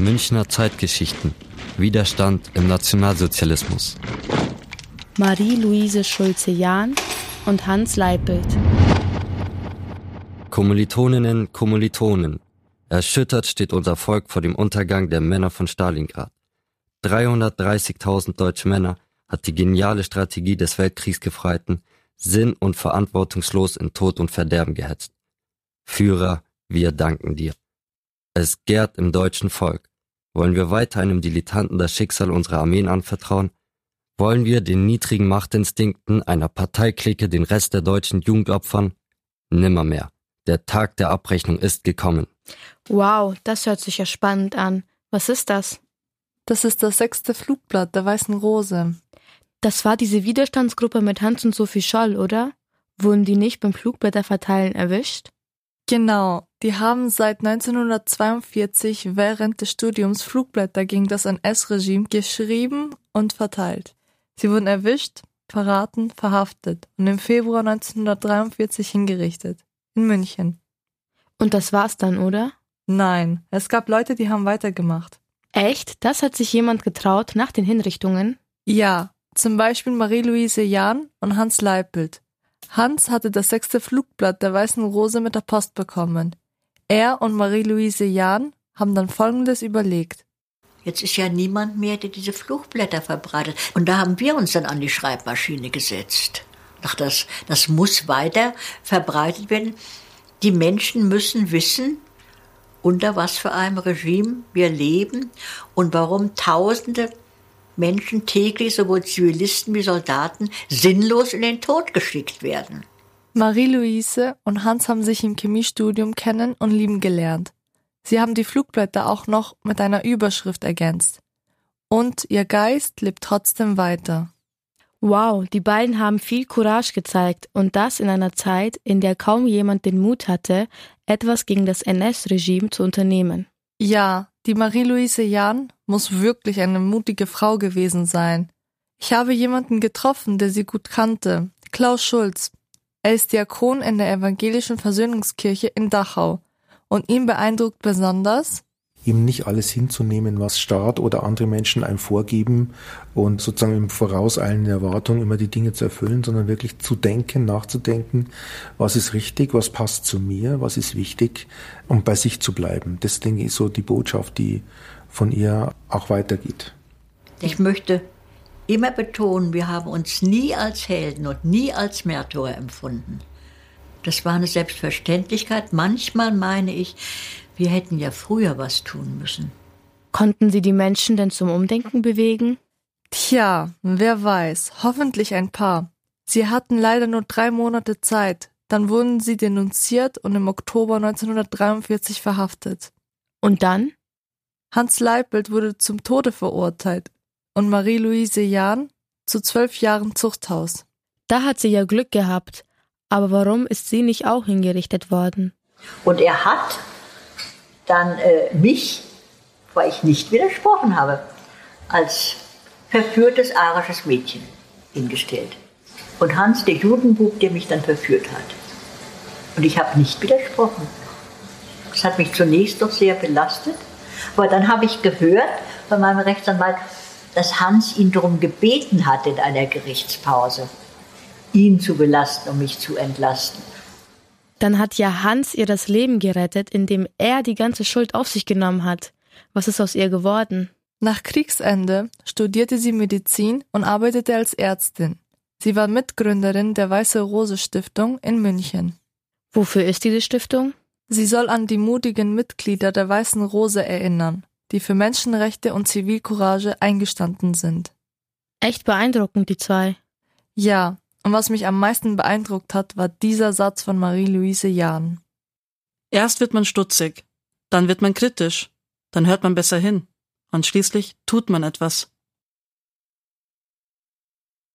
Münchner Zeitgeschichten. Widerstand im Nationalsozialismus. Marie-Louise Schulze-Jahn und Hans Leipelt. Kommilitoninnen, Kommilitonen. Erschüttert steht unser Volk vor dem Untergang der Männer von Stalingrad. 330.000 deutsche Männer hat die geniale Strategie des Weltkriegsgefreiten sinn- und verantwortungslos in Tod und Verderben gehetzt. Führer, wir danken dir. Es gärt im deutschen Volk. Wollen wir weiter einem Dilettanten das Schicksal unserer Armeen anvertrauen? Wollen wir den niedrigen Machtinstinkten einer Parteiklicke den Rest der deutschen Jugend opfern? Nimmermehr. Der Tag der Abrechnung ist gekommen. Wow, das hört sich ja spannend an. Was ist das? Das ist das sechste Flugblatt der Weißen Rose. Das war diese Widerstandsgruppe mit Hans und Sophie Scholl, oder? Wurden die nicht beim Flugblätterverteilen erwischt? Genau, die haben seit 1942 während des Studiums Flugblätter gegen das NS-Regime geschrieben und verteilt. Sie wurden erwischt, verraten, verhaftet und im Februar 1943 hingerichtet. In München. Und das war's dann, oder? Nein, es gab Leute, die haben weitergemacht. Echt? Das hat sich jemand getraut nach den Hinrichtungen? Ja, zum Beispiel Marie-Louise Jahn und Hans Leipelt. Hans hatte das sechste Flugblatt der Weißen Rose mit der Post bekommen. Er und Marie-Louise Jahn haben dann Folgendes überlegt. Jetzt ist ja niemand mehr, der diese Flugblätter verbreitet. Und da haben wir uns dann an die Schreibmaschine gesetzt. Ach, das, das muss weiter verbreitet werden. Die Menschen müssen wissen, unter was für einem Regime wir leben und warum Tausende Menschen täglich, sowohl Zivilisten wie Soldaten, sinnlos in den Tod geschickt werden. Marie-Louise und Hans haben sich im Chemiestudium kennen und lieben gelernt. Sie haben die Flugblätter auch noch mit einer Überschrift ergänzt. Und ihr Geist lebt trotzdem weiter. Wow, die beiden haben viel Courage gezeigt und das in einer Zeit, in der kaum jemand den Mut hatte, etwas gegen das NS-Regime zu unternehmen. Ja, die Marie-Louise Jahn muss wirklich eine mutige Frau gewesen sein. Ich habe jemanden getroffen, der sie gut kannte, Klaus Schulz. Er ist Diakon in der evangelischen Versöhnungskirche in Dachau. Und ihn beeindruckt besonders, eben nicht alles hinzunehmen, was Staat oder andere Menschen einem vorgeben und sozusagen im Vorauseilen der Erwartung immer die Dinge zu erfüllen, sondern wirklich zu denken, nachzudenken, was ist richtig, was passt zu mir, was ist wichtig und bei sich zu bleiben. Das, denke ich, ist so die Botschaft, die von ihr auch weitergeht. Ich möchte immer betonen, wir haben uns nie als Helden und nie als Märtyrer empfunden. Das war eine Selbstverständlichkeit. Manchmal meine ich, wir hätten ja früher was tun müssen. Konnten Sie die Menschen denn zum Umdenken bewegen? Tja, wer weiß, hoffentlich ein paar. Sie hatten leider nur drei Monate Zeit, dann wurden sie denunziert und im Oktober 1943 verhaftet. Und dann? Hans Leipelt wurde zum Tode verurteilt und Marie-Louise Jahn zu zwölf Jahren Zuchthaus. Da hat sie ja Glück gehabt. Aber warum ist sie nicht auch hingerichtet worden? Und er hat dann äh, mich, weil ich nicht widersprochen habe, als verführtes arisches Mädchen hingestellt. Und Hans, der Judenbub, der mich dann verführt hat. Und ich habe nicht widersprochen. Das hat mich zunächst doch sehr belastet. Aber dann habe ich gehört von meinem Rechtsanwalt, dass Hans ihn darum gebeten hat in einer Gerichtspause, ihn zu belasten, um mich zu entlasten. Dann hat ja Hans ihr das Leben gerettet, indem er die ganze Schuld auf sich genommen hat. Was ist aus ihr geworden? Nach Kriegsende studierte sie Medizin und arbeitete als Ärztin. Sie war Mitgründerin der Weiße Rose Stiftung in München. Wofür ist diese Stiftung? Sie soll an die mutigen Mitglieder der Weißen Rose erinnern, die für Menschenrechte und Zivilcourage eingestanden sind. Echt beeindruckend, die zwei. Ja, und was mich am meisten beeindruckt hat, war dieser Satz von Marie-Louise Jahn. Erst wird man stutzig, dann wird man kritisch, dann hört man besser hin und schließlich tut man etwas.